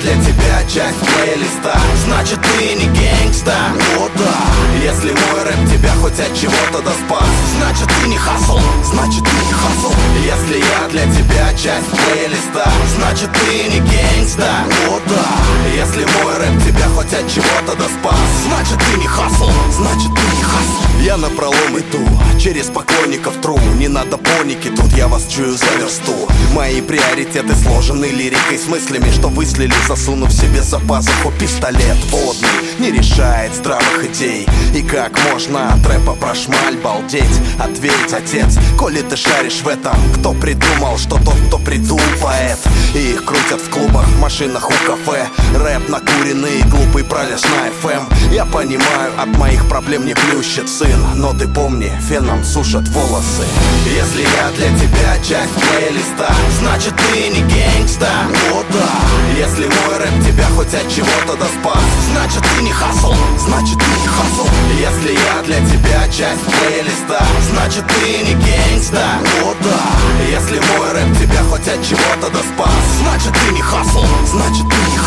для тебя часть плейлиста. Значит ты не gangsta, о да. Если мой рэп тебя хоть от чего-то да спас Значит ты не хасл, значит ты не хасл. Если я для тебя часть плейлиста. Значит ты не gangsta, о да. Если мой рэп тебя хоть от чего-то да спас Значит ты не хасл, значит ты не хасл. Я на пролом иду, через поклонников true. Не надо паники, тут я вас чую за версту. Мои приоритеты сложены лирикой С мыслями, что выслили, засунув себе за пазуху Пистолет водный, не решает здравых идей. И как можно от рэпа про шмаль балдеть? Ответь, отец, коли ты шаришь в этом Кто придумал, что тот, кто придумал поэт? И их крутят в клубах, машинах у кафе. Рэп накуренный, глупый пролез на FM Я понимаю, от моих проблем не плющит сын но ты помни, феном сушат волосы. Если я для тебя часть плейлиста Значит ты не gangsta, о да. Если мой рэп тебя хоть от чего-то да спас Значит ты не хасл, значит ты не хасл. Если я для тебя часть плейлиста Значит ты не gangsta, о да. Если мой рэп тебя хоть от чего-то да спас Значит ты не хасл, значит ты не хасл